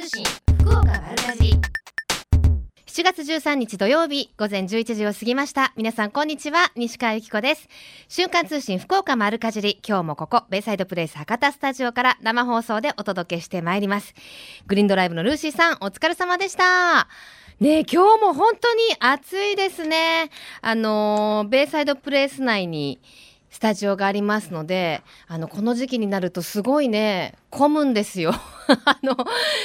通信福岡丸かじり。7月13日土曜日午前11時を過ぎました。皆さんこんにちは西川由紀子です。瞬間通信福岡丸かじり。今日もここベイサイドプレイス博多スタジオから生放送でお届けしてまいります。グリーンドライブのルーシーさんお疲れ様でした。ね今日も本当に暑いですね。あのベイサイドプレイス内にスタジオがありますので、あの、この時期になるとすごいね、混むんですよ。あの、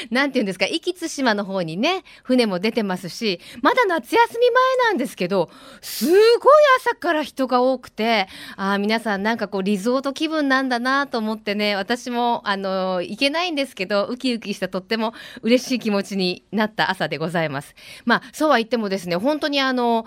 なんて言うんですか、壱岐対馬の方にね、船も出てますし、まだ夏休み前なんですけど、すごい朝から人が多くて、ああ、皆さんなんかこう、リゾート気分なんだなと思ってね、私も、あの、行けないんですけど、ウキウキしたとっても嬉しい気持ちになった朝でございます。まあ、そうは言ってもですね、本当にあの、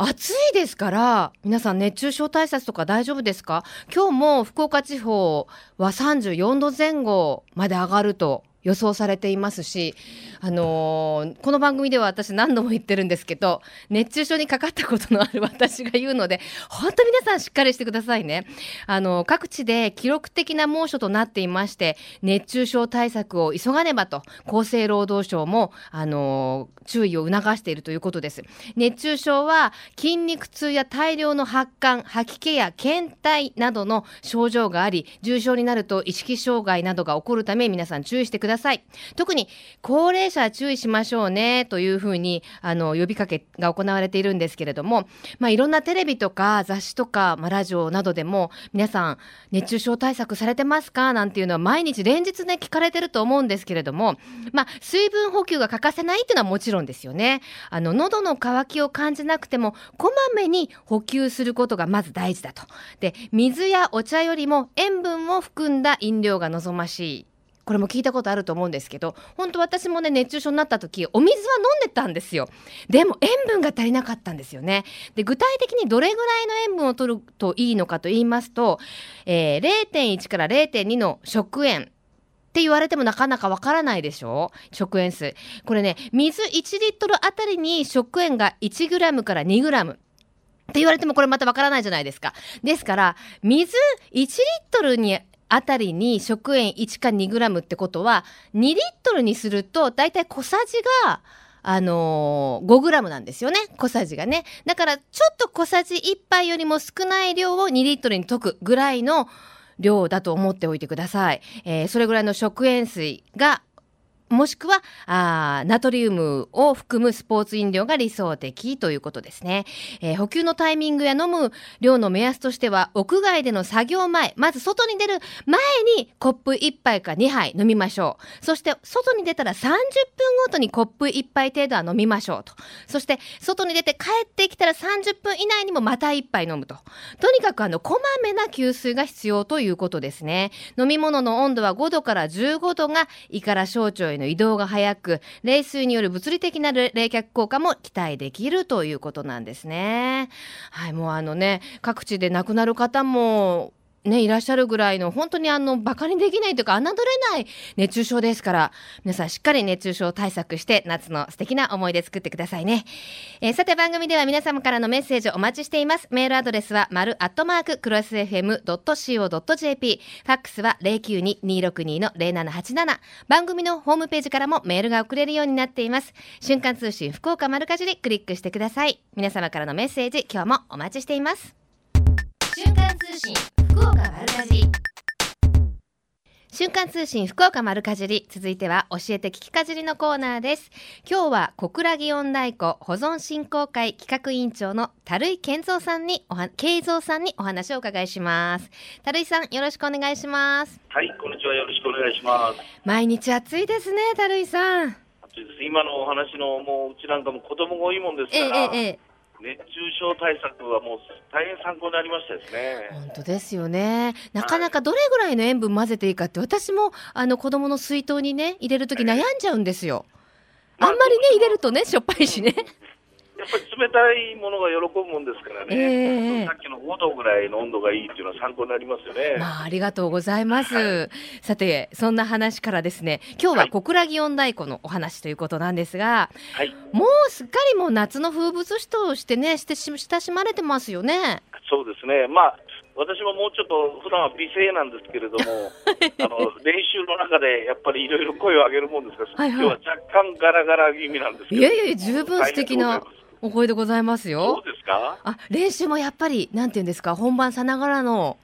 暑いですから皆さん熱中症対策とか大丈夫ですか？今日も福岡地方は34度前後まで上がると予想されていますし、あのー、この番組では私何度も言ってるんですけど熱中症にかかったことのある 私が言うので本当皆さんしっかりしてくださいね。あの各地で記録的な猛暑となっていまして熱中症対策を急がねばと厚生労働省も、あのー、注意を促しているということです。熱中症は筋肉痛や大量の発汗吐き気や倦怠などの症状があり重症になると意識障害などが起こるため皆さん注意してください。ださい。特に高齢者は注意しましょうねというふうにあの呼びかけが行われているんですけれども、まあ、いろんなテレビとか雑誌とか、まあ、ラジオなどでも皆さん熱中症対策されてますか？なんていうのは毎日連日ね聞かれてると思うんですけれども、まあ、水分補給が欠かせないっていうのはもちろんですよね。あの喉の渇きを感じなくてもこまめに補給することがまず大事だと。で水やお茶よりも塩分を含んだ飲料が望ましい。これも聞いたことあると思うんですけど本当私もね熱中症になった時お水は飲んでたんですよ。でも塩分が足りなかったんですよね。で具体的にどれぐらいの塩分を取るといいのかと言いますと、えー、0.1から0.2の食塩って言われてもなかなかわからないでしょ？食塩水。これね水1リットルあたりに食塩が1グラムから2グラムって言われてもこれまたわからないじゃないですか。ですから、水1リットルにあたりに食塩1か2グラムってことは、2リットルにすると、だいたい小さじが、あのー、5グラムなんですよね。小さじがね。だから、ちょっと小さじ1杯よりも少ない量を2リットルに溶くぐらいの量だと思っておいてください。えー、それぐらいの食塩水がもしくはあナトリウムを含むスポーツ飲料が理想的ということですね、えー、補給のタイミングや飲む量の目安としては屋外での作業前まず外に出る前にコップ1杯か2杯飲みましょう。そして外に出たら30分ごとにコップ1杯程度は飲みましょうと。そして外に出て帰ってきたら30分以内にもまた1杯飲むと。とにかくあのこまめな給水が必要ということですね。飲み物の温度は5度から15度が胃から小腸への移動が早く冷水による物理的な冷却効果も期待できるということなんですね。はい、もうあのね各地で亡くなる方もね、いらっしゃるぐらいの本当にあのバカにできないというか侮れない熱中症ですから皆さんしっかり熱中症対策して夏の素敵な思い出作ってくださいね、えー、さて番組では皆様からのメッセージお待ちしています。メールアドレスは丸アットマーククロス FM.co.jp ファックスは092-262の0787番組のホームページからもメールが送れるようになっています。瞬間通信福岡丸かじりクリックしてください。皆様からのメッセージ今日もお待ちしています。瞬間通信。岡丸かじり。瞬間通信福岡丸かじり続いては教えて聞きかじりのコーナーです。今日は小倉祇園太鼓保存振興会企画委員長の樽井健三さんにおは慶三さんにお話をお伺いします。樽井さんよろしくお願いします。はいこんにちはよろしくお願いします。毎日暑いですね樽井さん。暑いです。今のお話のもううちなんかも子供が多いもんですから、ええええ熱中症対策はもう大変参考になりましたですね。本当ですよね。なかなかどれぐらいの塩分混ぜていいかって、私もあの子供の水筒にね入れるとき悩んじゃうんですよ。あんまりね入れるとねしょっぱいしね。やっぱり冷たいものが喜ぶもんですからね、えー、さっきの5度ぐらいの温度がいいっていうのは参考になりますよね。まあ、ありがとうございます。はい、さて、そんな話からですね、今日は小倉祇園太鼓のお話ということなんですが、はい、もうすっかりもう夏の風物詩としてね、して親しまれてますよね。そうですね。まあ私ももうちょっと普段は美声なんですけれども、あの練習の中でやっぱりいろいろ声を上げるもんですから、はいはい、今日は若干ガラガラ気味なんですけど、いやいや十分素敵なお声でございますよ。そうですか？あ、練習もやっぱりなんていうんですか、本番さながらの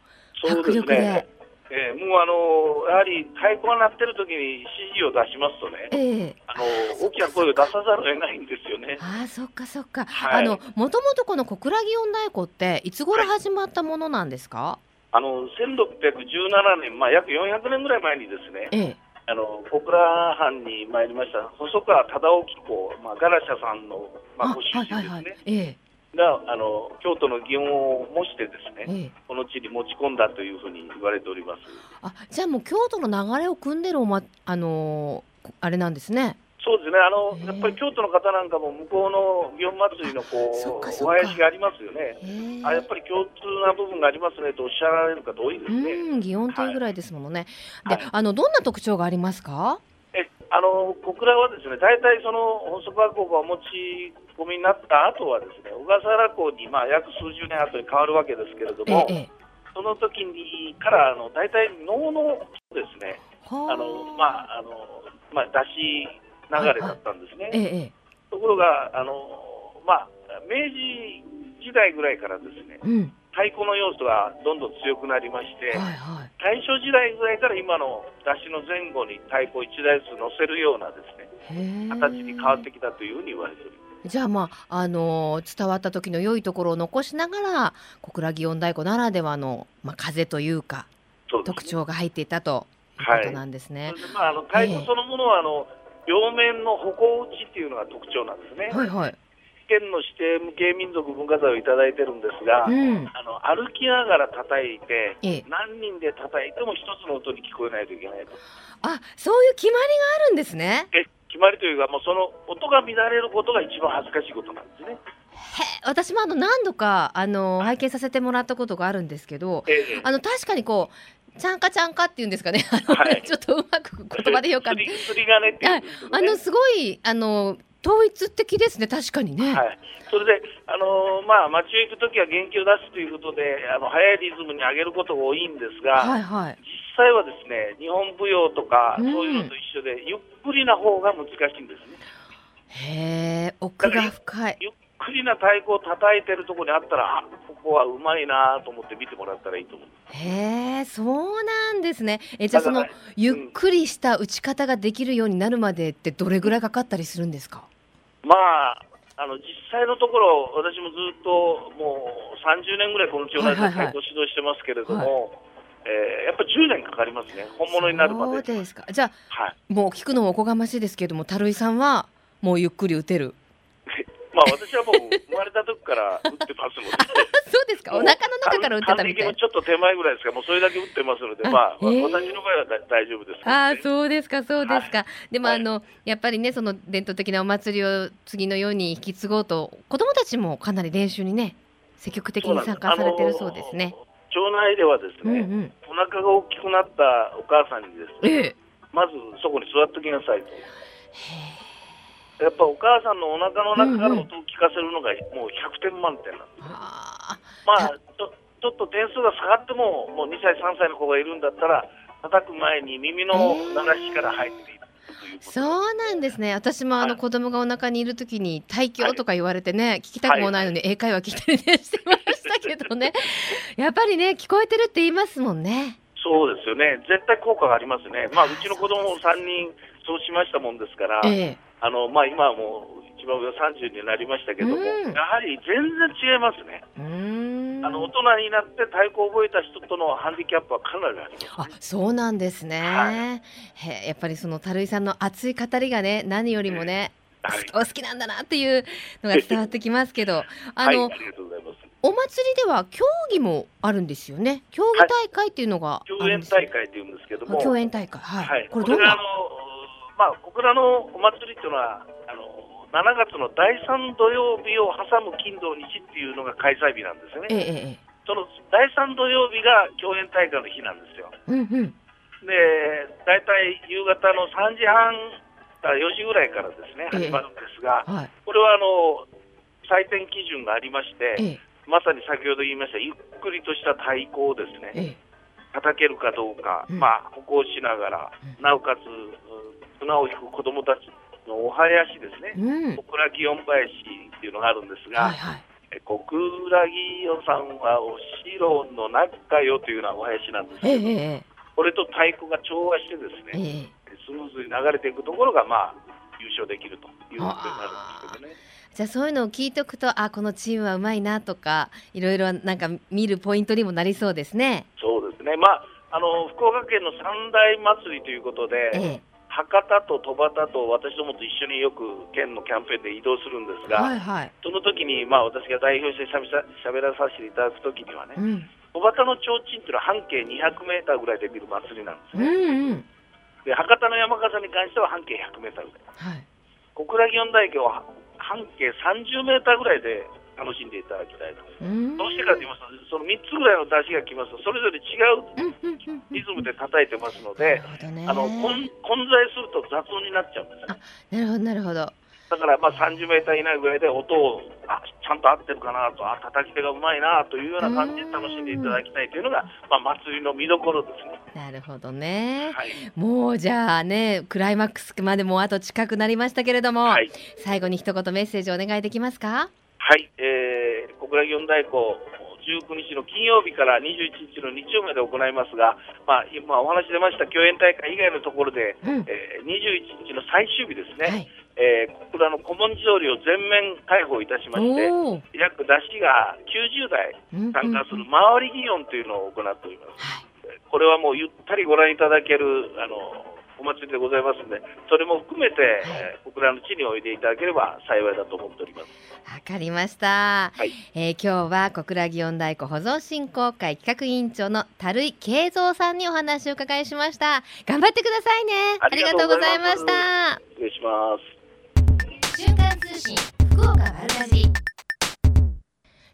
迫力で。えー、もうあのやはり太鼓が鳴ってる時に指示を出しますとね、えー、あの大きな声を出さざるを得ないんですよね。あそっかそっか。はい、あのもともとこの小倉祇園太鼓っていつ頃始まったものなんですか？はい、あの1617年、まあ約400年ぐらい前にですね。えーあの小倉藩に参りました。細川忠興公、まあ、ガラシャさんの、まあ、ご出身ですね。はいはいはい、ええ。があの京都の祇園を模してですね、ええ、この地に持ち込んだというふうに言われております。あじゃあもう京都の流れを組んでるお、ま、あのー、あれなんですね。そうですね。あの、やっぱり京都の方なんかも向こうの祇園祭りのこうお囃子がありますよね。あ、やっぱり共通な部分がありますね。とおっしゃられる方多いですね。うん祇園というぐらいですものね。はい、で、あのどんな特徴がありますか？えあの小倉はですね大体その細川校がお持ち込みになった後はですね小笠原港にまあ約数十年後に変わるわけですけれども、ええ、その時にからあの大体能のですね。あ。のまああのまあ出し流れだったんですね。え、ところがあのまあ明治時代ぐらいからですね、うん。太鼓の要素がどんどん強くなりまして、はいはい、大正時代ぐらいから今の出しの前後に太鼓1台ずつ乗せるようなですね形に変わってきたというふうに言われております。じゃあまあ、あのー、伝わった時の良いところを残しながら小倉祇園太鼓ならではの、まあ、風というか、ね、特徴が入っていたということなんですね。はい、まあ、あの太鼓そのものは、あの両面の歩行打ちっていうのが特徴なんですね。はいはい、県の指定無形民族文化財をいただいてるんですが、うん、あの歩きながら叩いて、何人で叩いても一つの音に聞こえないといけないと。あそういう決まりがあるんですね。え決まりというか、もうその音が乱れることが一番恥ずかしいことなんですね。私もあの何度かあの拝見させてもらったことがあるんですけど、ええ、あの確かにこうちゃんかちゃんかっていうんですかね、はい、ちょっとうまく言葉でよかった。釣り金ってね、あのすごいあの統一的ですね、確かにね。はい、それで、あのー、まあ、街へ行くときは元気を出すということで、あの速いリズムに上げることが多いんですが、はいはい、実際はですね、日本舞踊とか、そういうのと一緒で、ゆっくりな方が難しいんですね。へえ、奥が深い。ゆっくりな太鼓を叩いてるところにあったら、ここはうまいなと思って見てもらったらいいと思う。へえ、そうなんですね。え、じゃあその、ゆっくりした打ち方ができるようになるまでってどれぐらいかかったりするんですか、まあ、あの実際のところ、私もずっともう30年ぐらいこの町内会太鼓指導してますけれども、はいはいはい、えー、やっぱり10年かかりますね、本物になるまで。そうですかじゃあ、はい、もう聞くのもおこがましいですけれども、樽井さんはもうゆっくり打てる。まあ私はもう生まれた時から打ってますので。そうですか？お腹の中から打ってたみたいな。ちょっと手前ぐらいですか？もうそれだけ打ってますので、まあ、私の場合は大丈夫です、ね、ああ、そうですか、そうですか。はい、でも、あの、やっぱりね、その伝統的なお祭りを次のように引き継ごうと、子供たちもかなり練習にね、積極的に参加されてるそうですね。町内ではですね、うんうん、お腹が大きくなったお母さんにですね、ええ、まずそこに座ってきなさいと。へやっぱお母さんのお腹の中から音を聞かせるのがもう100点満点なんです、うんうん、まあ。ちょちょっと点数が下がってももう2歳3歳の子がいるんだったら叩く前に耳の鳴らしから入っている、えー、そうなんですね。私もあの子供がお腹にいるときに胎教とか言われてね、はい、聞きたくもないのに英会話聞いたりねしてましたけどね。やっぱりね聞こえてるって言いますもんね。そうですよね。絶対効果がありますね。まあうちの子供も3人そうしましたもんですから、えーあのまあ、今はもう一番上30になりましたけども、やはり全然違いますね。あの大人になって太鼓を覚えた人とのハンディキャップはかなりあります、ね、あそうなんですね、はい、やっぱりその樽井さんの熱い語りがね何よりもね、はい、お好きなんだなっていうのが伝わってきますけど あの、はい、お祭りでは競技もあるんですよね。競技大会っていうのが競演大会っていうんですけども。競演大会。はい、はい、これどんなまあ、小倉のお祭りっていうのは、あの7月の第3土曜日を挟む金土日っていうのが開催日なんですよね。ええ、その第3土曜日が共演大会の日なんですよ。うんうん、で、大体夕方の3時半から4時ぐらいからですね、始まるんですが、はい、これはあの採点基準がありまして、まさに先ほど言いましたゆっくりとした太鼓をですね、叩けるかどうか、うん、まあ、歩行しながら、うん、なおかつ綱を引く子どもたちのお囃子ですね、小倉祇園囃子っていうのがあるんですが、はいはい、小倉祇園さんはお城の中よというようなお囃子なんですけど、えー、これと太鼓が調和してですね、えー、スムーズに流れていくところが、まあ、優勝できるということになるんですけどね。じゃあそういうのを聞いておくとあこのチームはうまいなとかいろいろなんか見るポイントにもなりそうですね。そうですね、まあ、あの福岡県の三大祭りということで、ええ、博多と戸端と私どもと一緒によく県のキャンペーンで移動するんですが、はいはい、その時にまあ私が代表してしゃべらさせていただく時にはね、うん、戸端の提灯っていうのは半径200メーターぐらいで見る祭りなんですね。うんうん、で博多の山笠に関しては半径100メーターぐらい。はい、小倉祇園大橋は半径30メーターぐらいで楽しんでいただきたいと。どうしてかと言いますと、その3つぐらいの出しが来ますと、それぞれ違うリズムで叩いてますので、ね、あの混在すると雑音になっちゃうんですなるほど、なるほど。だからまあ30メーター以内ぐらいで音をあちゃんと合ってるかなと、あ叩き手がうまいなというような感じで楽しんでいただきたいというのが、まあ、祭りの見どころですね。なるほどね、はい、もうじゃあね、クライマックスまでもあと近くなりましたけれども、はい、最後に一言メッセージお願いできますか？はい、えー、小倉祇園太鼓19日の金曜日から21日の日曜まで行いますが、まあ、今お話出ました共演大会以外のところで、うん、えー、21日の最終日ですね、はい、えー、小倉の古文字通りを全面開放いたしまして、約出しが90台参加する回り祇園というのを行っております。これはもうゆったりご覧いただけるあのお祭りでございますので、それも含めて、はい、小倉の地においでいただければ幸いだと思っております。わかりました。はい、えー、今日は小倉祇園太鼓保存振興会企画委員長の樽井慶三さんにお話を伺いしました。頑張ってくださいね。ありがとうございました。失礼します。瞬間通信福岡丸かじり。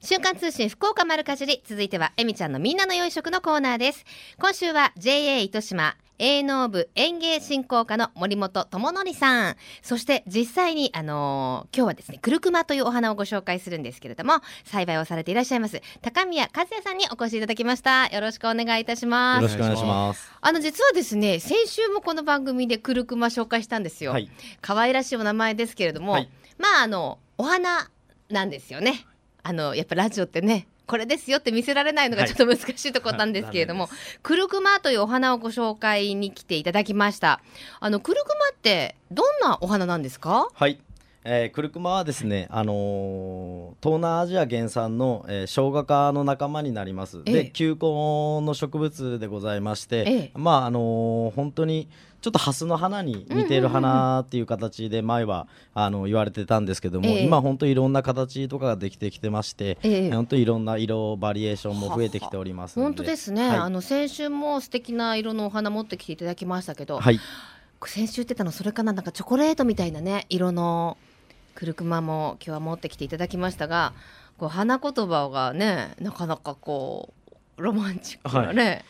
瞬間通信福岡丸かじり続いてはえみちゃんのみんなの良い食のコーナーです今週は JA 糸島営農部園芸振興課の森本智則さん。そして実際にあのー、今日はですねクルクマというお花をご紹介するんですけれども栽培をされていらっしゃいます高宮和也さんにお越しいただきました。よろしくお願いいたします。よろしくお願いします。あの実はですね先週もこの番組でクルクマ紹介したんですよ、はい、可愛らしいお名前ですけれども、はい、まああのお花なんですよね。あのやっぱラジオってねこれですよって見せられないのがちょっと難しいところなんですけれども、はい、クルクマというお花をご紹介に来ていただきました。あのクルクマってどんなお花なんですか？はいえー、クルクマはですね、あのー、東南アジア原産の、えー、生姜科の仲間になります。えで球根の植物でございまして、えまああのー、本当にちょっとハスの花に似ている花っていう形で前はあの言われてたんですけども、え今本当いろんな形とかができてきてまして、え本当いろんな色バリエーションも増えてきております本当ですね、はい、あの先週も素敵な色のお花持ってきていただきましたけど、はい、先週言ってたのそれかななんかチョコレートみたいなね色のクルクマも今日は持ってきていただきましたがこう花言葉がねなかなかこうロマンチックなね、はい。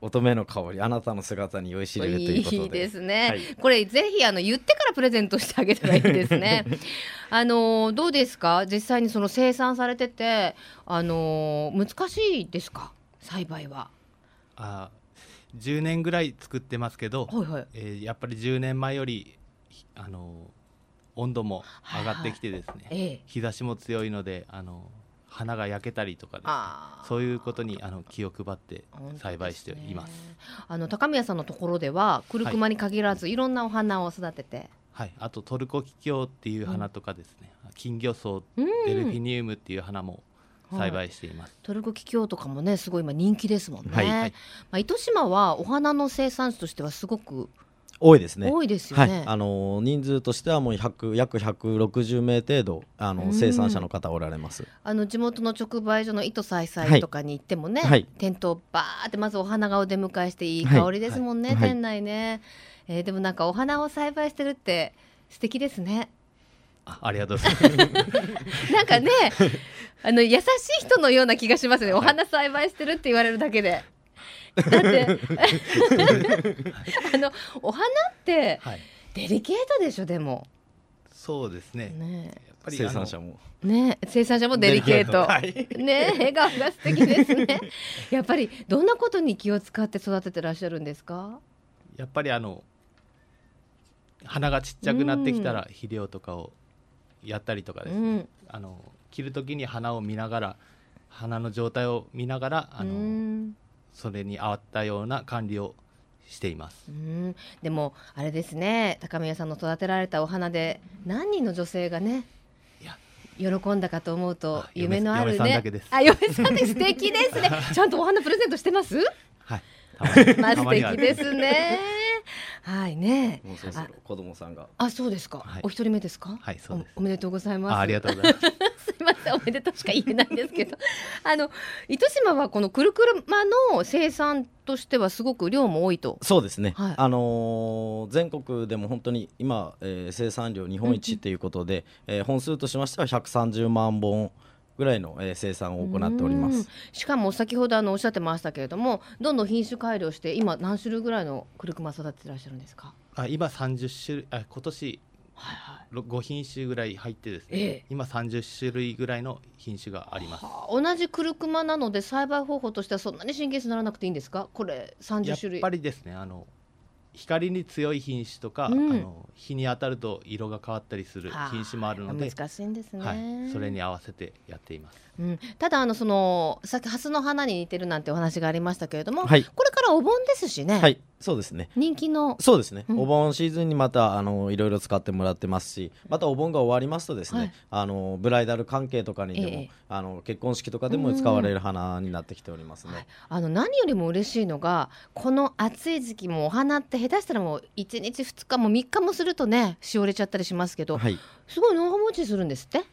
乙女の香りあなたの姿に酔いしれるということで。いいですね、はい、これぜひあの言ってからプレゼントしてあげたらいいですね。あのどうですか？実際にその生産されててあの難しいですか？栽培は。あ10年ぐらい作ってますけど、はいはい、えー、やっぱり10年前よりあの温度も上がってきてですね、はいはい、日差しも強いのであの花が焼けたりとか、ね、そういうことにあの気を配って栽培しています、ね、あの高宮さんのところではクルクマに限らず、はい、いろんなお花を育てて。はい。あとトルコキキョウっていう花とかですね、うん、金魚草デルフィニウムっていう花も栽培しています、はい、トルコキキョウとかもねすごい今人気ですもんね、はい。はい、まあ、糸島はお花の生産地としてはすごく多いですね。多いですよね。はい、あの人数としてはもう100約160名程度あの生産者の方おられます。あの地元の直売所の糸さいさいとかに行ってもね、はい、店頭バーってまずお花がお出迎えしていい香りですもんね、はい、店内ね、えー、でもなんかお花を栽培してるって素敵ですね。あありがとうございます。なんかね、あの優しい人のような気がしますね。お花栽培してるって言われるだけで。だって。あのお花ってデリケートでしょでも。そうですね。ねやっぱり生産者も。ね生産者もデリケート、はい、ね笑顔が素敵ですね。やっぱりどんなことに気を使って育ててらっしゃるんですか？やっぱりあの花がちっちゃくなってきたら肥料とかをやったりとかですね、うん、あの切る時に花を見ながら花の状態を見ながらあのそれに合ったような管理をしています。うん。でもあれですね。高宮さんの育てられたお花で何人の女性がね喜んだかと思うと夢のあるね。あ嫁さんで素敵ですね。ちゃんとお花プレゼントしてます？はいまあ素敵ですねはいね。もうそろそろ子供さんが。あ、そうですか。はい、お一人目ですか？はい、そうですお。おめでとうございます。ありがとうございます。すみません、おめでとうしか言えないんですけど。あの糸島はこのくるくるまの生産としてはすごく量も多いと。そうですね。はい、あのー、全国でも本当に今、えー、生産量日本一っていうことで、うんうん、えー、本数としましては130万本。ぐらいの、えー、生産を行っております。しかも先ほどあのおっしゃってましたけれどもどんどん品種改良して今何種類ぐらいのクルクマ育ててらっしゃるんですか？あ今30種類あ今年はいはい、5品種ぐらい入ってですね、ええ、今30種類ぐらいの品種があります、はあ、同じクルクマなので栽培方法としてはそんなに神経質にならなくていいんですか？これ30種類。やっぱりですねあの光に強い品種とか、うん、あの日に当たると色が変わったりする品種もあるので難しいんですね、はい、それに合わせてやっています、うん、ただあのそのさっきハスの花に似てるなんてお話がありましたけれども、はい、これからお盆ですしね。はい。そうですね。人気の。そうですね、うん、お盆シーズンにまたあのいろいろ使ってもらってますしまたお盆が終わりますとですね、はい、あのブライダル関係とかにでも、ええ、あの結婚式とかでも使われる花になってきておりますね、はい、あの何よりも嬉しいのがこの暑い時期もお花って下手したらもう1日2日も3日もするとねしおれちゃったりしますけど、はい、すごい長持ちするんですって？はい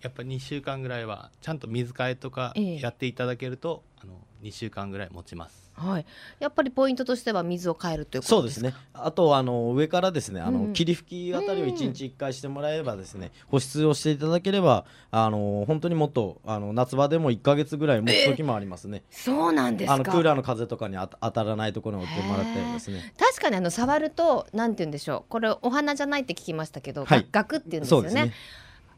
やっぱ2週間ぐらいはちゃんと水替えとかやっていただけると、え、あの2週間ぐらい持ちます。はい、やっぱりポイントとしては水を変えるというそうですね。あとあの上からですねあの、うん、霧吹きあたりを1日1回してもらえればですね、保湿をしていただければあの本当にもっとあの夏場でも1か月ぐらい持つ時もありますね、そうなんですあのクーラーの風とかに当たらないところに置いてもらったりですね。確かにあの触るとなんて言うんでしょう。これお花じゃないって聞きましたけど、はい、ガクって言うんですよね、ね、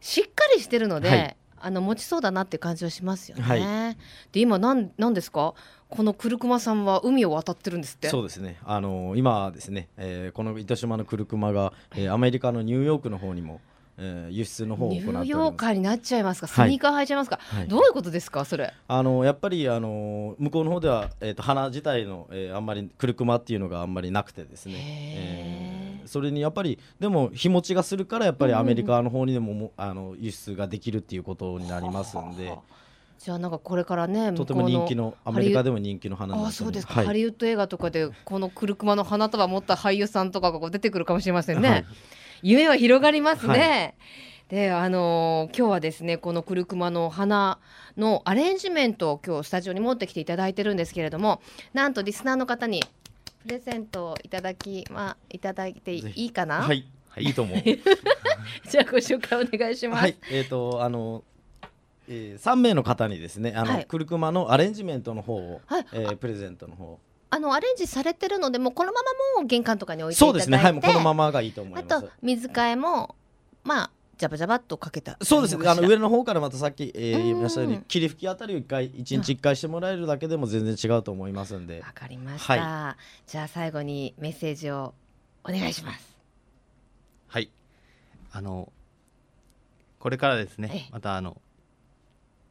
しっかりしてるので、はい。あの持ちそうだなって感じはしますよね。はい、で今なんなんですか？このクルクマさんは海を渡ってるんですって。そうですね。あの今ですね、えー、この糸島のクルクマが、えー、アメリカのニューヨークの方にもえー、輸出の方を行ってニューヨーカーになっちゃいますか、スニーカー履いちゃいますか、はい、どういうことですか、それ？あのやっぱりあの向こうの方では、えーと、花自体の、えー、あんまりクルクマっていうのがあんまりなくてですね、えー、それにやっぱりでも日持ちがするからやっぱりアメリカの方にでもも、あの輸出ができるっていうことになりますんで。じゃあなんかこれからねとても人気のアメリカでも人気の花あそうですか、はい、ハリウッド映画とかでこのクルクマの花束持った俳優さんとかが出てくるかもしれませんね、はい、夢は広がりますね、はい。であのー、今日はですねこのクルクマの花のアレンジメントを今日スタジオに持ってきていただいてるんですけれどもなんとリスナーの方にプレゼントをいただきまあいただいていいかな？はい。いいと思う。じゃあご紹介お願いします、はい、えっ、ー、とあのえー、3名の方にですねあの、はい、クルクマのアレンジメントの方を、はい、えー、プレゼントの方。あのアレンジされてるのでもこのままもう玄関とかに置いていただいて。そうですね。はい。もうこのままがいいと思います。あと水替えもまあジャバジャバっとかけた。そうです。ねあの上の方からまたさっき、えー、言いましたように霧吹きあたりを一回一日一回してもらえるだけでも全然違うと思いますんで。わかりました、はい、じゃあ最後にメッセージをお願いします。はい。あのこれからですねまたあの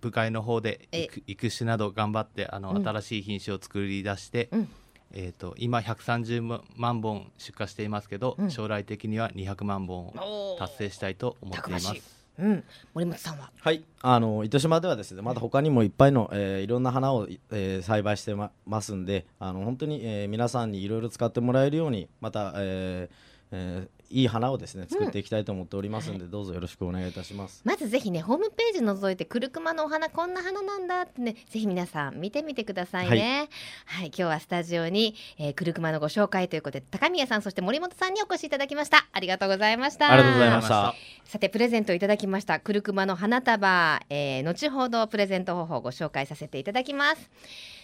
部会の方で育種など頑張ってあの、うん、新しい品種を作り出して、うんえーと、今130万本出荷していますけど、うん、将来的には200万本を達成したいと思っています。うん、森本さんは？はい。あの糸島ではですねまだ他にもいっぱいの、えー、いろんな花を、えー、栽培してまますんであの本当に、えー、皆さんにいろいろ使ってもらえるようにまた、えーえー、いい花をですね作っていきたいと思っておりますので、うん、どうぞよろしくお願いいたします。まずぜひねホームページ覗いてクルクマのお花こんな花なんだってねぜひ皆さん見てみてくださいね。はい、はい、今日はスタジオに、えー、クルクマのご紹介ということで高宮さんそして森本さんにお越しいただきました。ありがとうございました。ありがとうございました。さてプレゼントいただきましたクルクマの花束、えー、後ほどプレゼント方法をご紹介させていただきます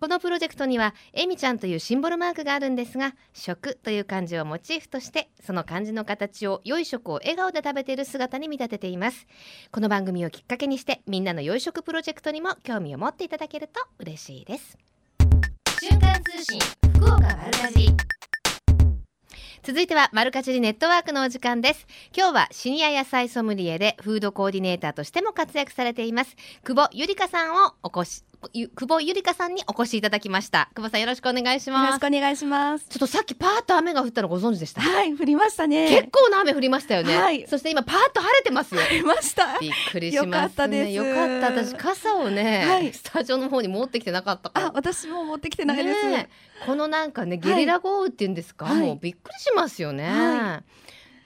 このプロジェクトにはえみちゃんというシンボルマークがあるんですが食という漢字をモチーフとしてその漢字の形を良い食を笑顔で食べている姿に見立てています。この番組をきっかけにしてみんなの良い食プロジェクトにも興味を持っていただけると嬉しいです。瞬間通信福岡丸かじ続いてはマルカチリネットワークのお時間です。今日はシニア野菜ソムリエでフードコーディネーターとしても活躍されています久保ゆりかさんをお越し久保ゆりかさんにお越しいただきました。久保さんよろしくお願いします。よろしくお願いします。ちょっとさっきパーッと雨が降ったのご存知でした。はい降りましたね。結構な雨降りましたよね、はい、そして今パーッと晴れてます。よ晴れました。びっくりしますね。よかった私傘をね、はい、スタジオの方に持ってきてなかったあ私も持ってきてないです、ね、このなんかねゲリラ豪雨っていうんですか、はい、もうびっくりしますよね、い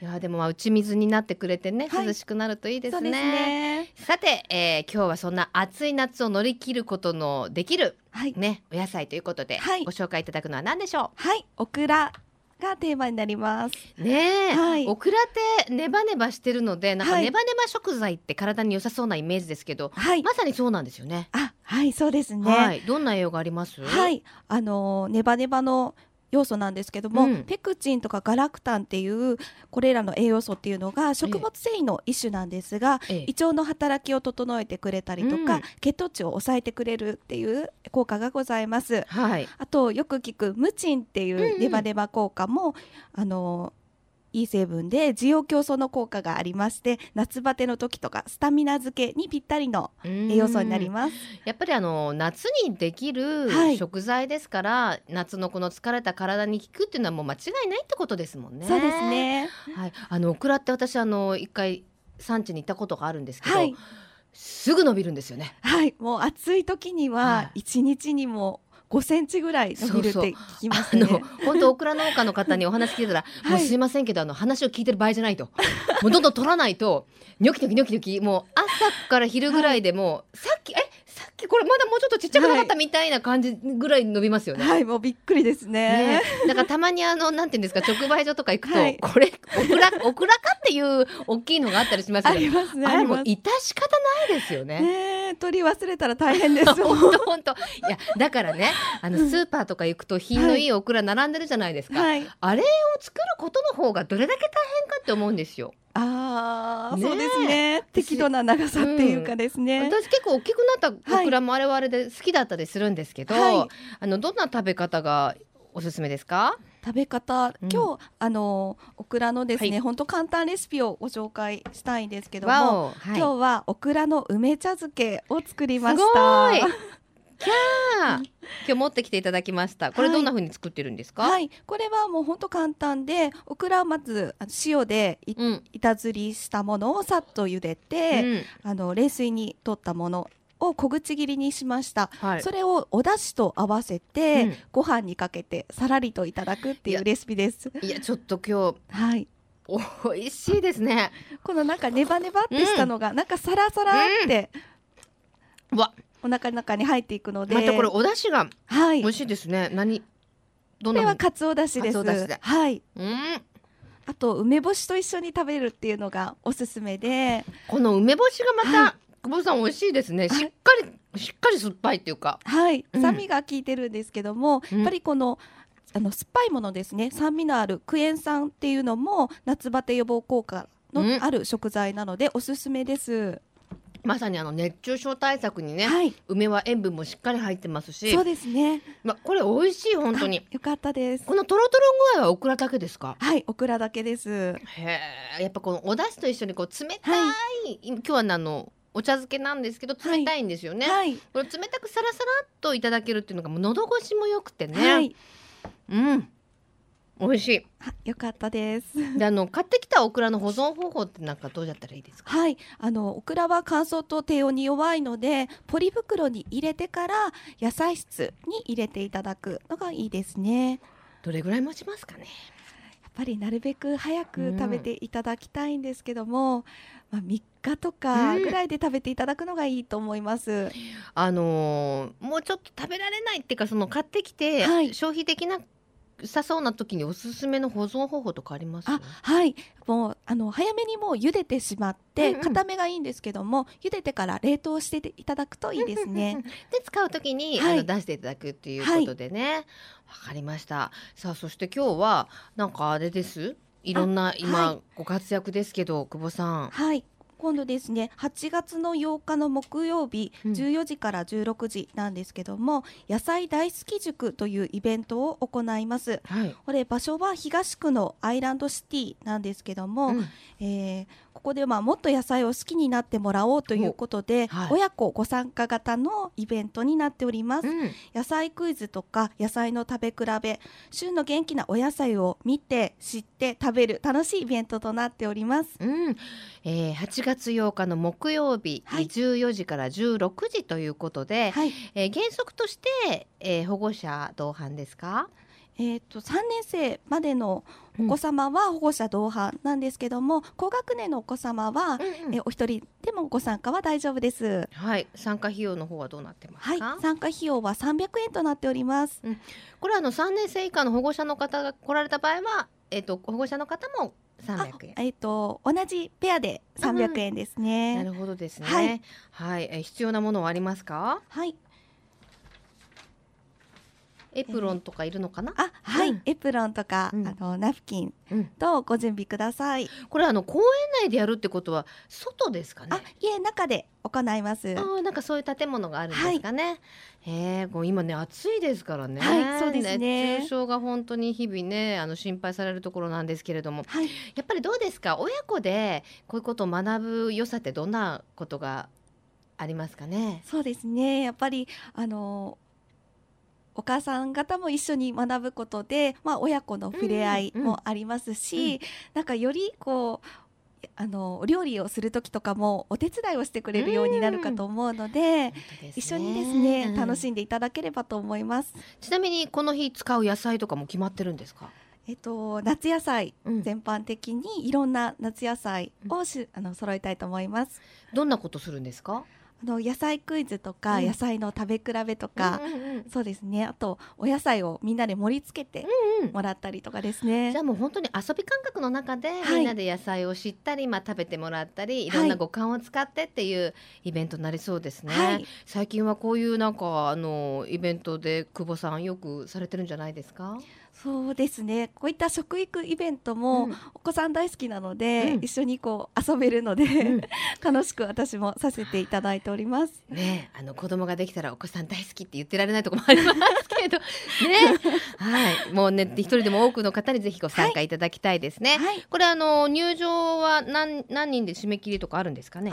やでもまあ打ち水になってくれてね、涼しくなるといいですね。ねさて、えー、今日はそんな暑い夏を乗り切ることのできる、はい、ねお野菜ということで、はい、ご紹介いただくのは何でしょう？はい、オクラがテーマになります。ねはい、オクラってネバネバしてるので、なんかネバネバ食材って体に良さそうなイメージですけど、はい、まさにそうなんですよね。あ、はい、そうですね。はい、どんな栄養があります？はい、あのネバネバの要素なんですけども、うん、ペクチンとかガラクタンっていうこれらの栄養素っていうのが食物繊維の一種なんですが、ええ、胃腸の働きを整えてくれたりとか、うん、血糖値を抑えてくれるっていう効果がございます。はい、あとよく聞くムチンっていうネバネバ効果も、うんうん、あのいい成分で需要競争の効果がありまして夏バテの時とかスタミナ漬けにぴったりの栄養素になります。やっぱりあの夏にできる食材ですから、はい、夏のこの疲れた体に効くっていうのはもう間違いないってことですもんね。そうですね。はい。あのオクラって私あの一回産地に行ったことがあるんですけど、はい、すぐ伸びるんですよね。はい。もう暑い時には一日にも5センチぐらい伸びるって聞きますね。本当オクラ農家の方にお話聞いたら、はい、もうすいませんけどあの話を聞いてる場合じゃないと。もうどんどん取らないとニョキニョキニョキニョキもう朝から昼ぐらいでも、はい、さっきえきこれまだもうちょっとちっちゃくなかったみたいな感じぐらい伸びますよね。はい、もうびっくりですね。ねだからたまにあのなんていうんですか直売所とか行くと、はい、これオクラオクラかっていう大きいのがあったりしますよね。ありますね。あれも致し方ないですよね。ね取り忘れたら大変です。本当本当。いやだからねあのスーパーとか行くと品のいいオクラ並んでるじゃないですか。はい、あれを作ることの方がどれだけ大変かって思うんですよ。ああ、そうですね。適度な長さっていうかですね、うん、私結構大きくなったオクラもあれはあれで好きだったりするんですけど、はい、あのどんな食べ方がおすすめですか？食べ方、今日、うん、あのオクラのですね、本、当、簡単レシピをご紹介したいんですけども、はい、今日はオクラの梅茶漬けを作りました。キャー。今日持ってきていただきました。これどんな風に作ってるんですか、はい、はい、これはもう本当簡単でオクラをまず塩でい、うん、板ずりしたものをさっと茹でて、うん、あの冷水に取ったものを小口切りにしました、はい、それをお出汁と合わせて、うん、ご飯にかけてさらりといただくっていうレシピです。いやちょっと今日はい。美味しいですね。このなんかネバネバってしたのが、うん、なんかサラサラって、うん、わお腹の中に入っていくので。またこれお出汁が美味しいですね、はい、何どんなこれはかつおだしです。はい。うん。あと梅干しと一緒に食べるっていうのがおすすめで。この梅干しがまた、はい、久保さん美味しいですね。しっかりしっかり酸っぱいっていうか。はい。酸味が効いてるんですけども、うん、やっぱりこのあの酸っぱいものですね。酸味のあるクエン酸っていうのも夏バテ予防効果のある食材なのでおすすめです。まさにあの熱中症対策にね、はい、梅は塩分もしっかり入ってますしそうですね、まあ、これ美味しい本当に。よかったです。このとろとろ具合はオクラだけですか？はいオクラだけです。へえやっぱこのお出汁と一緒にこう冷たい、はい、今日はあのお茶漬けなんですけど冷たいんですよね、はい、これ冷たくサラサラっといただけるっていうのがもう喉越しも良くてね、はい、うん美味しい。よかったです。で、あの買ってきたオクラの保存方法ってなんかどうやったらいいですか？はい、あのオクラは乾燥と低温に弱いので、ポリ袋に入れてから野菜室に入れていただくのがいいですね。どれぐらい持ちますかね？やっぱりなるべく早く食べていただきたいんですけども、まあ、3日とかぐらいで食べていただくのがいいと思います。うん、あのー、もうちょっと食べられないっていうかその買ってきて、はい、消費的なさそうな時におすすめの保存方法とかあります？あはい。もうあの早めにもう茹でてしまって、固めがいいんですけども茹でてから冷凍していただくといいですね。で使う時に、はい、あの出していただくっていうことでね。わ、はい、かりました。さあそして今日はなんかあれです？いろんな今、ご活躍ですけど久保さん。はい今度ですね8月の8日の木曜日、14時から16時なんですけども野菜大好き塾というイベントを行います、はい、これ場所は東区のアイランドシティなんですけども、うん、えー、ここでまあもっと野菜を好きになってもらおうということで、はい、親子ご参加型のイベントになっております、うん、野菜クイズとか野菜の食べ比べ旬の元気なお野菜を見て知って食べる楽しいイベントとなっております、うん。えー、8月8日の木曜日、はい、14時から16時ということで、はい、えー、原則として、えー、保護者同伴ですか？えーと、3年生までのお子様は保護者同伴なんですけども、うん、高学年のお子様は、うんうん、えお一人でもご参加は大丈夫です。はい、参加費用の方はどうなってますか？はい、参加費用は300円となっております。うん、これはあの3年生以下の保護者の方が来られた場合は、えっ、ー、と保護者の方も300円。えっ、ー、と同じペアで300円ですね。なるほどですね。はい、はい、え必要なものはありますか？はい。エプロンとかいるのかな、えー、あはい、うん、エプロンとか、うん、あのナフキンとご準備ください、これあの公園内でやるってことは外ですかね？あいえ中で行います。あなんかそういう建物があるんですかね、はい、えー、今ね暑いですからね、はい、そうですね。熱中症が本当に日々ねあの心配されるところなんですけれども、はい、やっぱりどうですか？親子でこういうことを学ぶ良さってどんなことがありますかね？そうですね。やっぱりあのお母さん方も一緒に学ぶことで、まあ、親子の触れ合いもありますし、うん。うん、なんかよりこうあのお料理をする時とかもお手伝いをしてくれるようになるかと思うので、うん一緒にですね、うん、楽しんでいただければと思います。ちなみにこの日使う野菜とかも決まってるんですか？えっと、夏野菜、全般的にいろんな夏野菜をし、あの揃えたいと思います。どんなことするんですか？あの野菜クイズとか、野菜の食べ比べとか、そうですね。あとお野菜をみんなで盛り付けてもらったりとかですね、じゃあもう本当に遊び感覚の中で、みんなで野菜を知ったり、まあ、食べてもらったりいろんな五感を使ってっていうイベントになりそうですね、はい、最近はこういうなんかあのイベントで久保さんよくされてるんじゃないですか？そうですねこういった食育イベントもお子さん大好きなので、うん、一緒にこう遊べるので、うん、楽しく私もさせていただいております。ねあの子供ができたらお子さん大好きって言ってられないところもありますけどねはいもうね一人でも多くの方にぜひご参加いただきたいですね。はい、これあの入場は何何人で締め切りとかあるんですかね。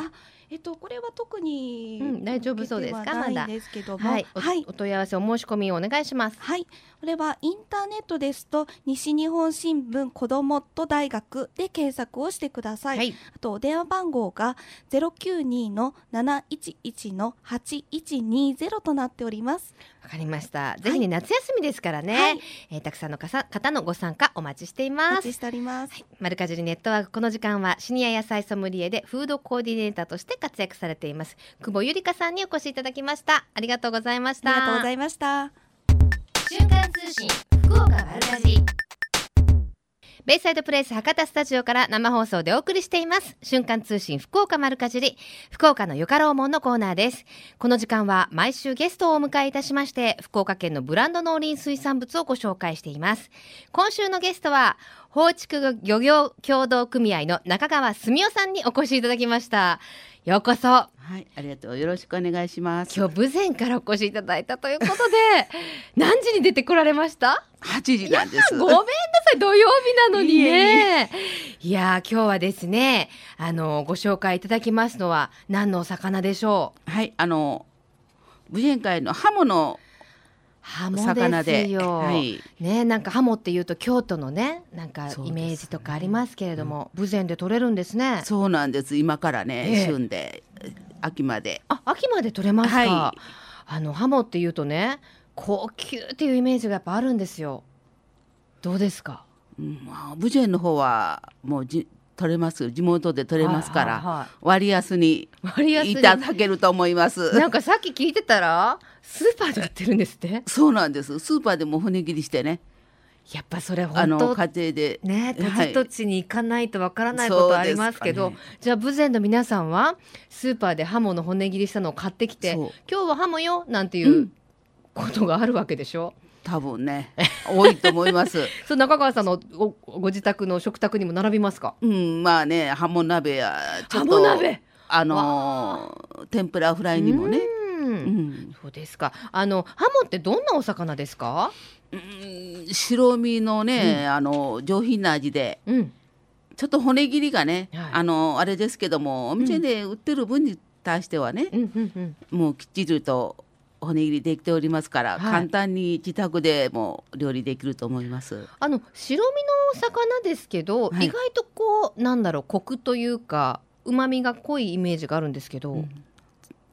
えっとこれは特に、うん、大丈夫そうですか？まだ。ですけども、はい、はい、お問い合わせお申し込みをお願いします。はい。これはインターネットですと西日本新聞子どもと大学で検索をしてください、はい、あとお電話番号がゼロ九二の七一一の八一二ゼロとなっております。わかりました。ぜひね、夏休みですからね、はい、えー、たくさんの方のご参加お待ちしています。お待ちしております。はい、マルカジュネットワーク。この時間はシニア野菜ソムリエでフードコーディネーターとして活躍されています久保ゆりかさんにお越しいただきました。ありがとうございました。ありがとうございました。瞬間通信福岡マルカジ。ベイサイドプレイス博多スタジオから生放送でお送りしています。瞬間通信福岡丸かじり、福岡のよかろうもんのコーナーです。この時間は毎週ゲストをお迎えいたしまして、福岡県のブランド農林水産物をご紹介しています。今週のゲストは、放畜漁業協同組合の中川澄夫さんにお越しいただきました。ようこそ。はい、ありがとう。よろしくお願いします。今日豊前からお越しいただいたということで、何時に出てこられました？8時なんです。ごめんなさい、土曜日なのにね。いや今日はですね、あのご紹介いただきますのは何のお魚でしょう？はい、あの武前会のハモのハモですよ、はい、ねなんかハモっていうと京都のねなんかイメージとかありますけれども、ねうん、豊前で取れるんですね。そうなんです。今からね、えー、旬で秋まで。あ秋まで取れますか、はい、あのハモっていうとね高級っていうイメージがやっぱあるんですよ。どうですか、うん、まあ、武前の方はもうじ取れます地元で取れますから、はいはいはい、割安にいただけると思います。なんかさっき聞いてたらスーパーで売ってるんですって？そうなんです。スーパーでも骨切りしてね。やっぱそれ本当家庭で。ね土地土地に行かないとわからないことありますけど、はいね、じゃあ豊前の皆さんはスーパーでハモの骨切りしたのを買ってきて今日はハモよなんていうことがあるわけでしょ、うん多分ね多いと思います。そう中川さんのごご自宅の食卓にも並びますか？うんまあねハモ鍋やハモ鍋？あのー、天ぷらフライにもね。うん、そうですか。あのハモってどんなお魚ですか？うん白身のね、うん、あの上品な味で、うん、ちょっと骨切りがね、はい、あのあれですけどもお店で売ってる分に対してはね、うん。もうきっちりと骨切りできておりますから、はい、簡単に自宅でも料理できると思います。あの白身の魚ですけど、はい、意外とこうなんだろうコクというか旨味が濃いイメージがあるんですけど、うん、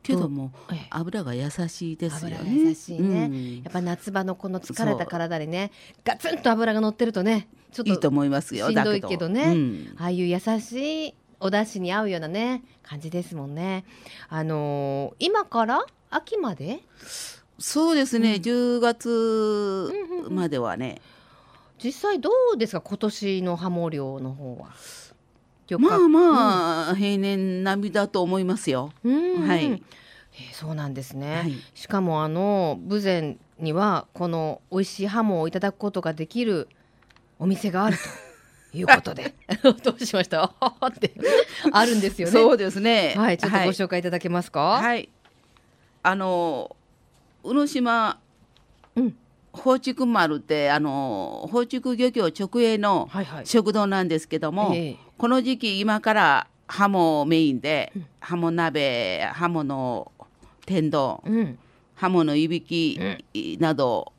けども、油が優しいですよね。優しいね、うん、やっぱ夏場のこの疲れた体にねガツンと油が乗ってるとねちょっといいと思いますよしんどいけどね、うん、ああいう優しいお出汁に合うようなね感じですもんね。あのー、今から秋まで？そうですね、うん、10月まではね、実際どうですか？今年のハモ漁の方は。まあまあ、うん、平年並みだと思いますよ。はい、えー、そうなんですね、はい、しかもあの豊前にはこの美味しいハモをいただくことができるお店があると。いうことで。どうしました？ってあるんですよね。そうですね。はい、ちょっとご紹介いただけますか？はい。あの宇野島、うん、放畜丸ってあの放畜漁協直営の食堂なんですけども、はいはい、この時期今からハモメインで、うん、ハモ鍋ハモの天丼、うん、ハモのいびきなど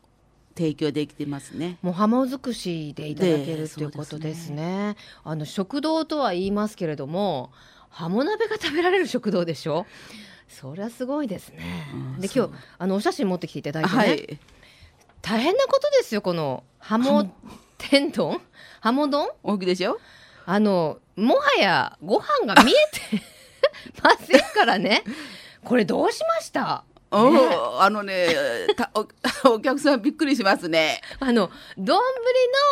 提供できてますね。もうハモ尽くしでいただけるということですね。あの食堂とは言いますけれども、ハモ鍋が食べられる食堂でしょ？そりゃすごいですね。で今日あのお写真持ってきていただいてね、はい、大変なことですよこのハモ天丼、ハモ丼？大きいでしょ。あのもはやご飯が見えてませんからね。これどうしました？お、ね、あのねお、お客さんびっくりしますね。あの丼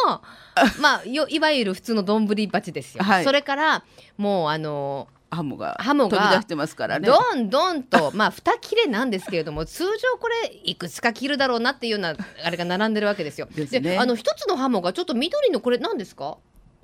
の まあよいわゆる普通の丼鉢ですよ。はい、それからもうあのハモがハモが飛び出してますからね。どんどんと まあ二切れなんですけれども通常これいくつか切るだろうなっていうようなあれが並んでるわけですよ。で、ね、あの一つのハモがちょっと緑のこれ何ですか？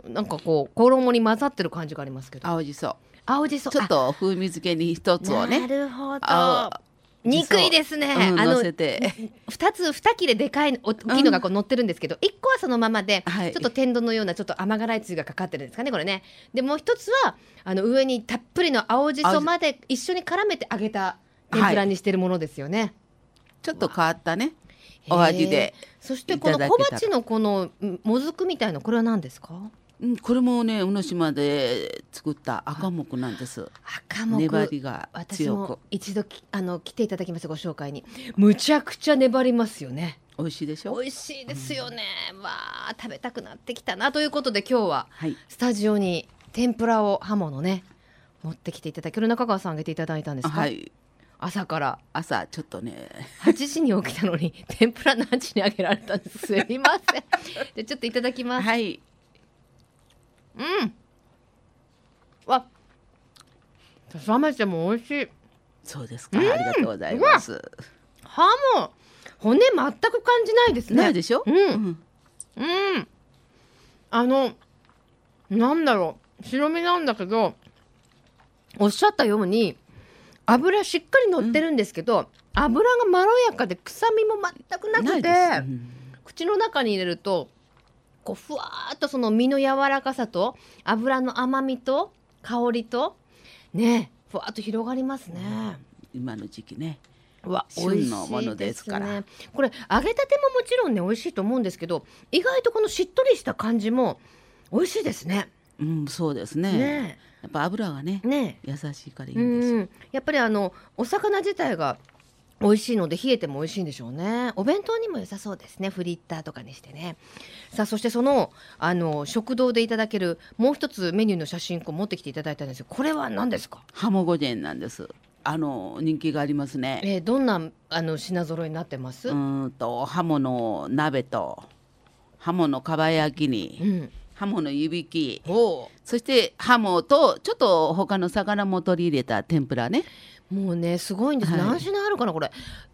なんかこう衣に混ざってる感じがありますけど。青じそ。青じそ。ちょっと風味付けに一つをね。なるほど。憎いですね。うん、あの二つ二切れでかい大きいのがこう乗ってるんですけど、一、うん、個はそのままで、はい、ちょっと天丼のようなちょっと甘辛いつゆがかかってるんですかねこれね。でもう一つはあの上にたっぷりの青じそまで一緒に絡めて揚げた天ぷらにしてるものですよね。はい、ちょっと変わったねお味で。そしてこの小鉢のこのもずくみたいなこれは何ですか？うん、これもね宇野島で作った赤木なんです。赤木粘りが強く。一度あの来ていただきますご紹介に。むちゃくちゃ粘りますよね。美味しいでしょ？美味しいですよね。うん、わあ食べたくなってきたなということで今日は、はい、スタジオに天ぷらをハモのね持ってきていただける中川さんあげていただいたんですか？はい。朝から朝ちょっとね8時に起きたのに天ぷら何時にあげられたんですすみません でちょっといただきますはいうん。わ。冷めても美味しい。そうですか、ありがとうございます。歯も骨全く感じないですね。ないでしょ？うん、うん、うん、あのなんだろう。白身なんだけどおっしゃったように油しっかり乗ってるんですけど、うん、油がまろやかで臭みも全くなくて、うん、口の中に入れるとこうふわっとその身の柔らかさと油の甘みと香りとねふわっと広がりますね。今の時期ね。わ旬のものですから、ね、これ揚げたてももちろんね美味しいと思うんですけど意外とこのしっとりした感じも美味しいですね。うん、そうですね。ねやっぱ油がね、ね優しいからいいんですよ。やっぱりあのお魚自体が美味しいので冷えても美味しいんでしょうね。お弁当にも良さそうですね。フリッターとかにしてね。さあそしてそのあの食堂でいただけるもう一つメニューの写真を持ってきていただいたんですよ。これは何ですか？ハモ御前なんです。あの人気がありますね。えー、どんなあの品揃えになってます？うんとハモの鍋とハモのかば焼きに、うん。ハモの湯引き。そしてハモとちょっと他の魚も取り入れた天ぷらねもうねすごいんです、はい、何品あるかなこれ。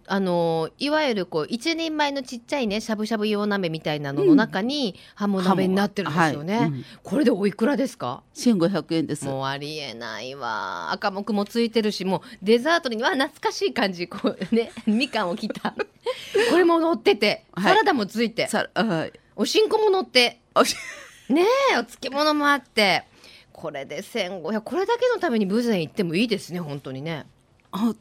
あのいわゆるこう一人前のちっちゃいねしゃぶしゃぶ用鍋みたいなのの中に、ハモ鍋になってるんですよね、はいうん、これでおいくらですか？1500円です。もうありえないわ。赤目もついてるしもうデザートには懐かしい感じこうねみかんを切った。これも乗ってて、サラダもついて、はい、おしんこも乗って。ねえお漬物もあって。これで1500これだけのためにブゼン行ってもいいですね本当にね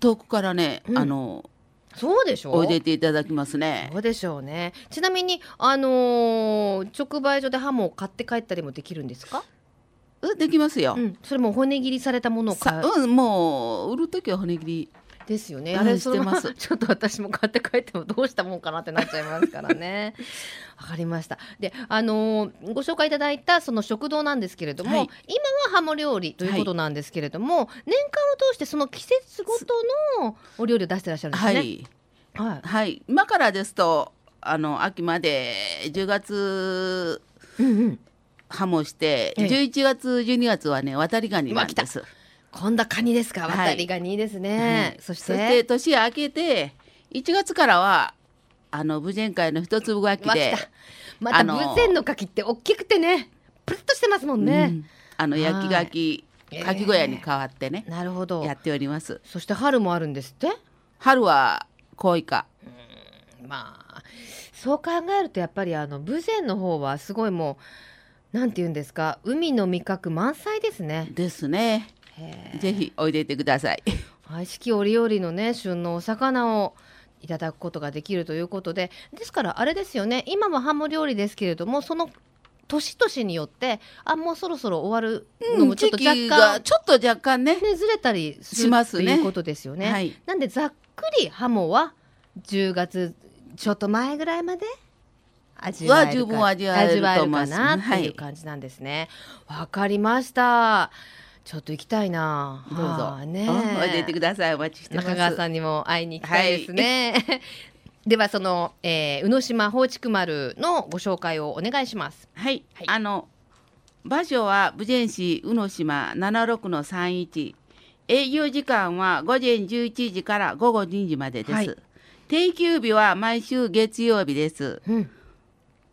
遠くからね、うん、あのそうでしょ？うおいでていただきますね。そうでしょうね。ちなみにあのー、直売所でハモを買って帰ったりもできるんですか？できますよ、うん、それも骨切りされたものを買う？うんもう売る時は骨切りですよね。あれしてます。ちょっと私も買って帰ってもどうしたもんかなってなっちゃいますからね。わかりました。で、あのー、ご紹介いただいたその食堂なんですけれども、はい、今はハモ料理ということなんですけれども、はい、年間を通してその季節ごとのお料理を出してらっしゃるんですね。はい。はい。はい、今からですと、あの秋まで10月。うんうん。ハモして、11月12月はね渡りガニなんです。今度はカニですか？渡りガニですね、はい、そして？年明けて1月からはあの武前会の一粒牡蠣でまた武前の牡蠣って大きくてねプルッとしてますもんね、うん、あの焼き牡蠣牡蠣小屋に変わってね、えー、なるほど。やっております。そして春もあるんですって？春はコイカまあそう考えるとやっぱりあの武前の方はすごいもうなんて言うんですか海の味覚満載ですね。ですねぜひおいでいてください。はい、四季折々のね旬のお魚をいただくことができるということでですからあれですよね今もハモ料理ですけれどもその年々によってあもうそろそろ終わるのもちょっと若干、うん、ちょっと若干ねねずれたりしますねということですよね。はい、なんでざっくりハモは10月ちょっと前ぐらいまで味わえるか味わえるかなっていう感じなんですね。わ、はい、かりました。ちょっと行きたいな。どうぞ。ね。おいでいてください。お待ちして中川さんにも会いに行きたいですね。はい、ではその、えー、宇野島放畜丸のご紹介をお願いします。はい。はい、あの場所は武前市宇野島七六の三一。営業時間は午前十一時から午後二時までです。はい、定休日は毎週月曜日です。うん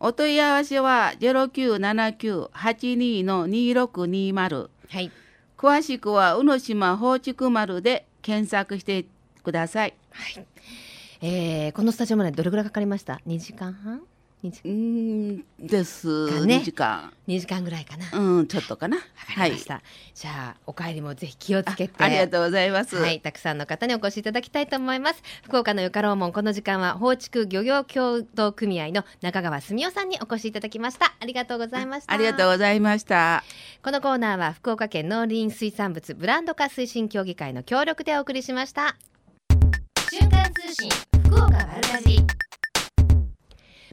お問い合わせは0979-82の2620。はい。詳しくは宇野島放畜丸で検索してください。はい。えー、このスタジオまでどれぐらいかかりました？2時間半？うんですね。2時間。2時間ぐらいかな。うん、ちょっとかな。わかりました。はい、じゃあお帰りもぜひ気をつけてあ。りがとうございます。はい、たくさんの方にお越しいただきたいと思います。福岡のよかろうもんこの時間は放畜漁業協同組合の中川澄夫さんにお越しいただきました。ありがとうございました。ありがとうございました。このコーナーは福岡県農林水産物ブランド化推進協議会の協力でお送りしました。瞬間通信福岡丸かじり。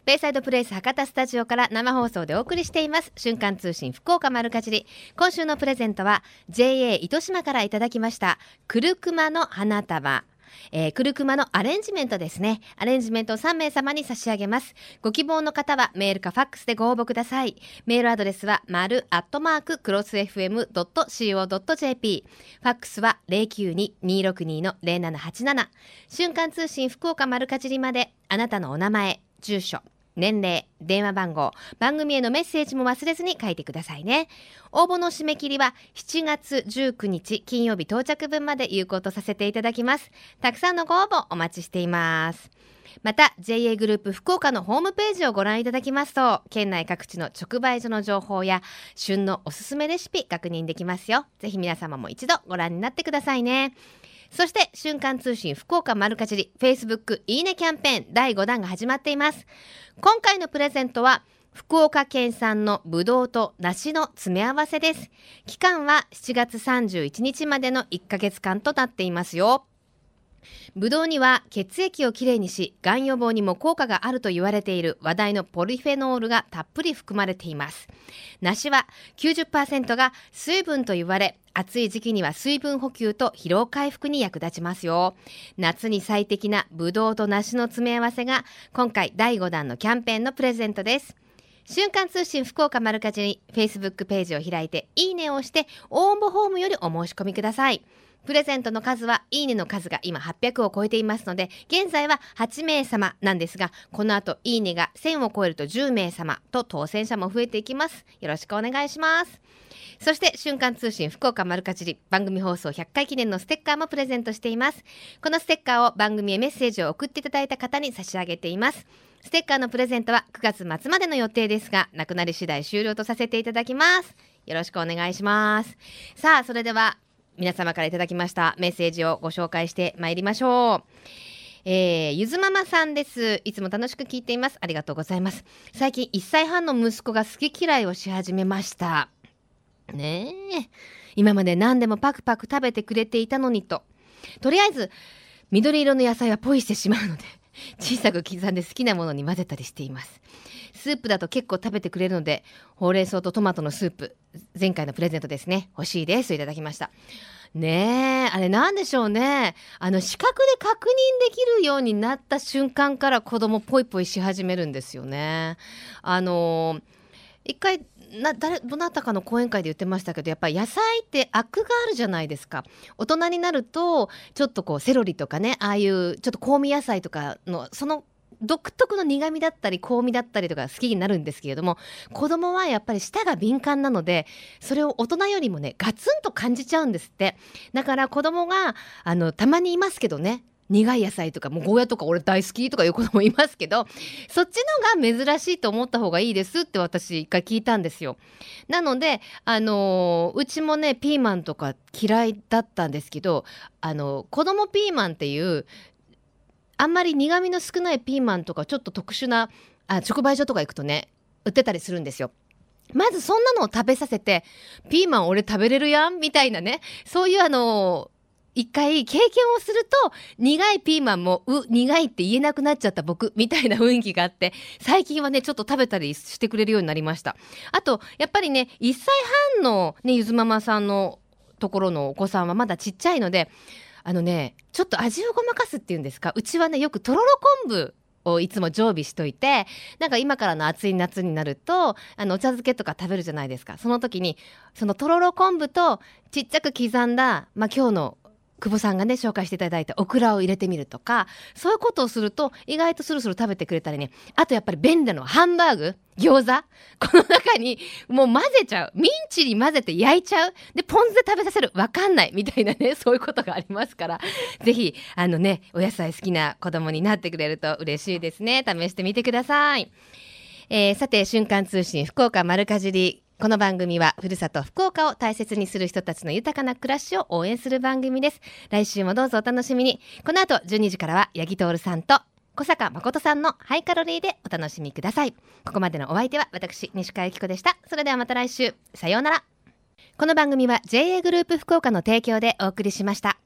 ベイサイドプレイス博多スタジオから生放送でお送りしています瞬間通信福岡丸かじり今週のプレゼントは JA 糸島からいただきましたくるくまの花束えー、くるくまのアレンジメントですね。アレンジメントを3名様に差し上げます。ご希望の方はメールかファックスでご応募ください。メールアドレスは、丸アットマーククロス FM.co.jp。ファックスは092-262-0787。瞬間通信福岡丸かじりまで、あなたのお名前、住所、年齢、電話番号、番組へのメッセージも忘れずに書いてくださいね。応募の締め切りは7月19日金曜日到着分まで有効とさせていただきます。たくさんのご応募お待ちしています。また JA グループ福岡のホームページをご覧いただきますと県内各地の直売所の情報や旬のおすすめレシピ確認できますよぜひ皆様も一度ご覧になってくださいねそして瞬間通信福岡丸かじり Facebook いいねキャンペーン第5弾が始まっています。今回のプレゼントは福岡県産のぶどうと梨の詰め合わせです。期間は7月31日までの1ヶ月間となっていますよ。ブドウには血液をきれいにし、がん予防にも効果があると言われている話題のポリフェノールがたっぷり含まれています。梨は90%が水分と言われ、暑い時期には水分補給と疲労回復に役立ちますよ。夏に最適なブドウと梨の詰め合わせが今回第5弾のキャンペーンのプレゼントです。瞬間通信福岡丸かじり Facebook ページを開いていいねを押して応募フォームよりお申し込みください。プレゼントの数は、いいねの数が今800を超えていますので、現在は8名様なんですが、この後、いいねが1000を超えると10名様と当選者も増えていきます。よろしくお願いします。そして、瞬間通信福岡丸かじり番組放送100回記念のステッカーもプレゼントしています。このステッカーを番組へメッセージを送っていただいた方に差し上げています。ステッカーのプレゼントは9月末までの予定ですが、なくなり次第終了とさせていただきます。よろしくお願いします。さあ、それでは皆様からいただきましたメッセージをご紹介してまいりましょう。えー、ゆずママさんです。いつも楽しく聞いています。ありがとうございます。最近1歳半の息子が好き嫌いをし始めました。ねえ。今まで何でもパクパク食べてくれていたのにと。とりあえず、緑色の野菜はポイしてしまうので、小さく刻んで好きなものに混ぜたりしています。スープだと結構食べてくれるので、ほうれん草とトマトのスープ、前回のプレゼントですね、欲しいですいただきました。ねえ、あれなんでしょうね。あの、視覚で確認できるようになった瞬間から子供ポイポイし始めるんですよね。あの一回な誰どなたかの講演会で言ってましたけどやっぱり野菜ってアクがあるじゃないですか。大人になるとちょっとこうセロリとかねああいうちょっと香味野菜とかのその独特の苦味だったり香味だったりとか好きになるんですけれども子供はやっぱり舌が敏感なのでそれを大人よりもねガツンと感じちゃうんですって。だから子供があのたまにいますけどね苦い野菜とかもうゴーヤとか俺大好きとかいう子もいますけどそっちのが珍しいと思った方がいいですって私一回聞いたんですよ。なのであのうちもねピーマンとか嫌いだったんですけどあの子供ピーマンっていうあんまり苦味の少ないピーマンとかちょっと特殊なあ直売所とか行くとね売ってたりするんですよ。まずそんなのを食べさせて、ピーマン俺食べれるやん？みたいなね、そういうあの一回経験をすると苦いピーマンもう苦いって言えなくなっちゃった僕みたいな雰囲気があって最近はねちょっと食べたりしてくれるようになりました。あとやっぱりね1歳半のねゆずママさんのところのお子さんはまだちっちゃいのであのねちょっと味をごまかすっていうんですか？うちはねよくとろろ昆布をいつも常備しといてなんか今からの暑い夏になるとあのお茶漬けとか食べるじゃないですか。その時にそのとろろ昆布とちっちゃく刻んだ、まあ、今日の久保さんがね紹介していただいたオクラを入れてみるとかそういうことをすると意外とスルスル食べてくれたりね。あとやっぱり便利なのはハンバーグ餃子。この中にもう混ぜちゃう。ミンチに混ぜて焼いちゃう。でポン酢で食べさせる。わかんない。みたいなねそういうことがありますから。ぜひあのねお野菜好きな子供になってくれると嬉しいですね。試してみてください。えー、さて瞬間通信福岡丸かじりこの番組はふるさと福岡を大切にする人たちの豊かな暮らしを応援する番組です。来週もどうぞお楽しみに。この後12時からは八木徹さんと小坂誠さんのハイカロリーでお楽しみください。ここまでのお相手は私西川由紀子でした。それではまた来週。さようなら。この番組は JA グループ福岡の提供でお送りしました。